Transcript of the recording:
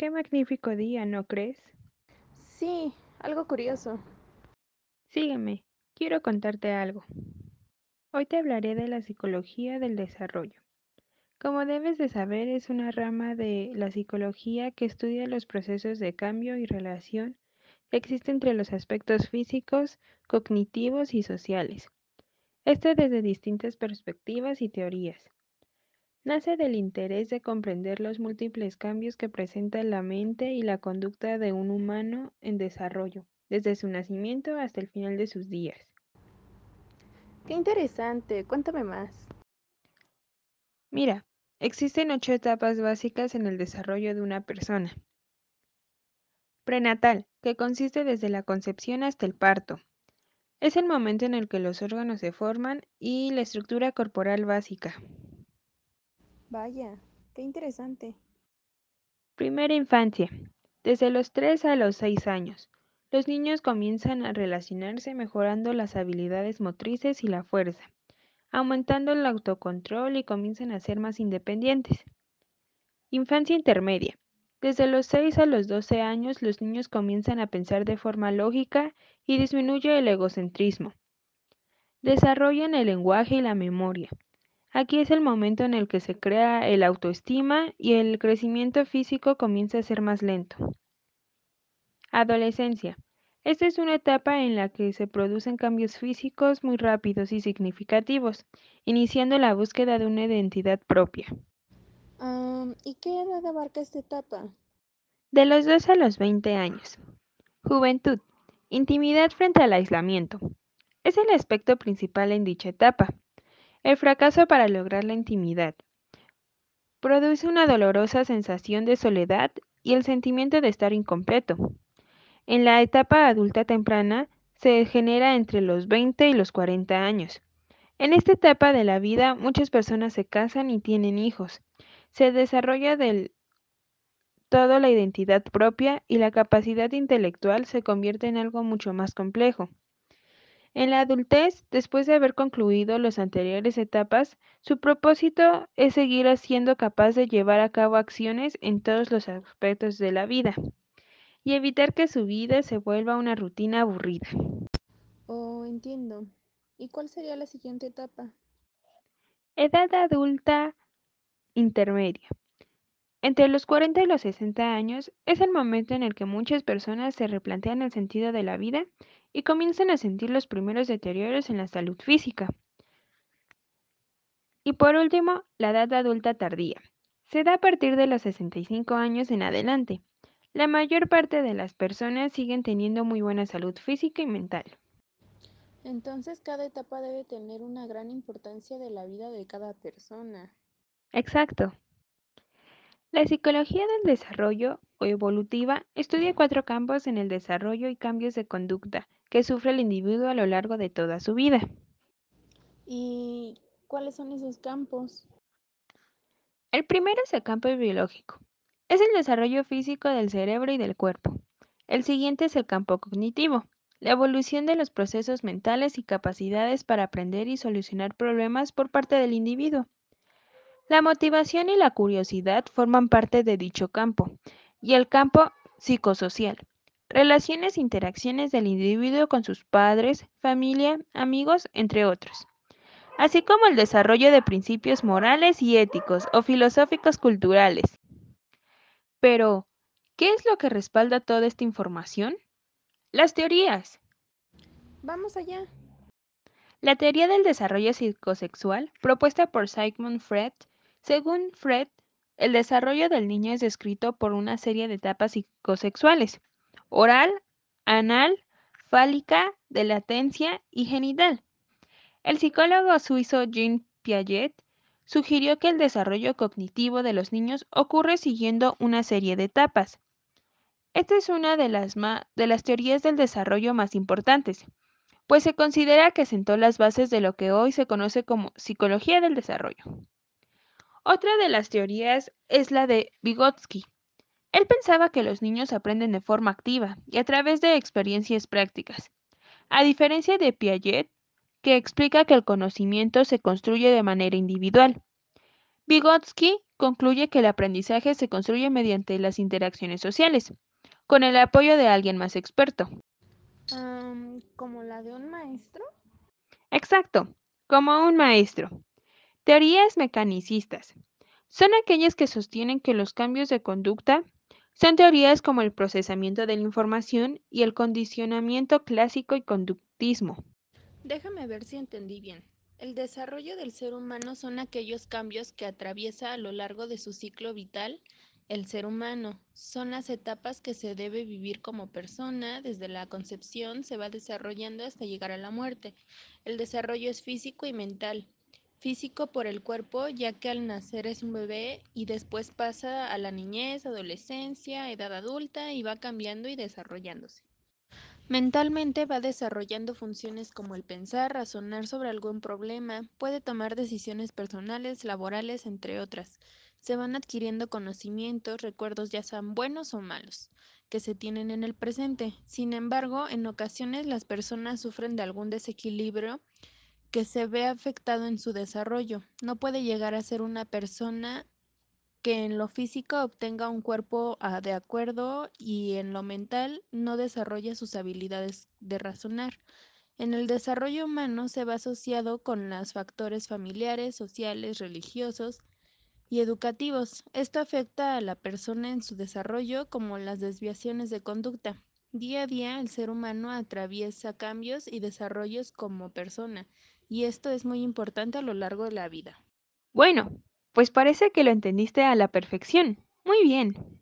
Qué magnífico día, ¿no crees? Sí, algo curioso. Sígueme, quiero contarte algo. Hoy te hablaré de la psicología del desarrollo. Como debes de saber, es una rama de la psicología que estudia los procesos de cambio y relación que existen entre los aspectos físicos, cognitivos y sociales. Esto desde distintas perspectivas y teorías. Nace del interés de comprender los múltiples cambios que presenta la mente y la conducta de un humano en desarrollo, desde su nacimiento hasta el final de sus días. Qué interesante, cuéntame más. Mira, existen ocho etapas básicas en el desarrollo de una persona. Prenatal, que consiste desde la concepción hasta el parto. Es el momento en el que los órganos se forman y la estructura corporal básica. Vaya, qué interesante. Primera infancia. Desde los 3 a los 6 años. Los niños comienzan a relacionarse mejorando las habilidades motrices y la fuerza, aumentando el autocontrol y comienzan a ser más independientes. Infancia intermedia. Desde los 6 a los 12 años los niños comienzan a pensar de forma lógica y disminuye el egocentrismo. Desarrollan el lenguaje y la memoria. Aquí es el momento en el que se crea el autoestima y el crecimiento físico comienza a ser más lento. Adolescencia. Esta es una etapa en la que se producen cambios físicos muy rápidos y significativos, iniciando la búsqueda de una identidad propia. ¿Y qué edad abarca esta etapa? De los 2 a los 20 años. Juventud. Intimidad frente al aislamiento. Es el aspecto principal en dicha etapa. El fracaso para lograr la intimidad produce una dolorosa sensación de soledad y el sentimiento de estar incompleto. En la etapa adulta temprana se genera entre los 20 y los 40 años. En esta etapa de la vida muchas personas se casan y tienen hijos. Se desarrolla del todo la identidad propia y la capacidad intelectual se convierte en algo mucho más complejo. En la adultez, después de haber concluido las anteriores etapas, su propósito es seguir siendo capaz de llevar a cabo acciones en todos los aspectos de la vida y evitar que su vida se vuelva una rutina aburrida. Oh, entiendo. ¿Y cuál sería la siguiente etapa? Edad adulta intermedia. Entre los 40 y los 60 años es el momento en el que muchas personas se replantean el sentido de la vida y comienzan a sentir los primeros deterioros en la salud física. Y por último, la edad adulta tardía. Se da a partir de los 65 años en adelante. La mayor parte de las personas siguen teniendo muy buena salud física y mental. Entonces cada etapa debe tener una gran importancia de la vida de cada persona. Exacto. La psicología del desarrollo o evolutiva estudia cuatro campos en el desarrollo y cambios de conducta que sufre el individuo a lo largo de toda su vida. ¿Y cuáles son esos campos? El primero es el campo biológico. Es el desarrollo físico del cerebro y del cuerpo. El siguiente es el campo cognitivo, la evolución de los procesos mentales y capacidades para aprender y solucionar problemas por parte del individuo. La motivación y la curiosidad forman parte de dicho campo, y el campo psicosocial. Relaciones e interacciones del individuo con sus padres, familia, amigos, entre otros. Así como el desarrollo de principios morales y éticos o filosóficos culturales. Pero, ¿qué es lo que respalda toda esta información? Las teorías. Vamos allá. La teoría del desarrollo psicosexual, propuesta por Sigmund Freud, según Freud, el desarrollo del niño es descrito por una serie de etapas psicosexuales, oral, anal, fálica, de latencia y genital. El psicólogo suizo Jean Piaget sugirió que el desarrollo cognitivo de los niños ocurre siguiendo una serie de etapas. Esta es una de las, de las teorías del desarrollo más importantes, pues se considera que sentó las bases de lo que hoy se conoce como psicología del desarrollo. Otra de las teorías es la de Vygotsky. Él pensaba que los niños aprenden de forma activa y a través de experiencias prácticas, a diferencia de Piaget, que explica que el conocimiento se construye de manera individual. Vygotsky concluye que el aprendizaje se construye mediante las interacciones sociales, con el apoyo de alguien más experto. ¿Como la de un maestro? Exacto, como un maestro. Teorías mecanicistas. Son aquellas que sostienen que los cambios de conducta son teorías como el procesamiento de la información y el condicionamiento clásico y conductismo. Déjame ver si entendí bien. El desarrollo del ser humano son aquellos cambios que atraviesa a lo largo de su ciclo vital el ser humano. Son las etapas que se debe vivir como persona, desde la concepción se va desarrollando hasta llegar a la muerte. El desarrollo es físico y mental. Físico por el cuerpo, ya que al nacer es un bebé y después pasa a la niñez, adolescencia, edad adulta y va cambiando y desarrollándose. Mentalmente va desarrollando funciones como el pensar, razonar sobre algún problema, puede tomar decisiones personales, laborales, entre otras. Se van adquiriendo conocimientos, recuerdos ya sean buenos o malos, que se tienen en el presente. Sin embargo, en ocasiones las personas sufren de algún desequilibrio que se ve afectado en su desarrollo. No puede llegar a ser una persona que en lo físico obtenga un cuerpo ah, de acuerdo y en lo mental no desarrolla sus habilidades de razonar. En el desarrollo humano se va asociado con los factores familiares, sociales, religiosos y educativos. Esto afecta a la persona en su desarrollo como las desviaciones de conducta. Día a día el ser humano atraviesa cambios y desarrollos como persona, y esto es muy importante a lo largo de la vida. Bueno, pues parece que lo entendiste a la perfección. Muy bien.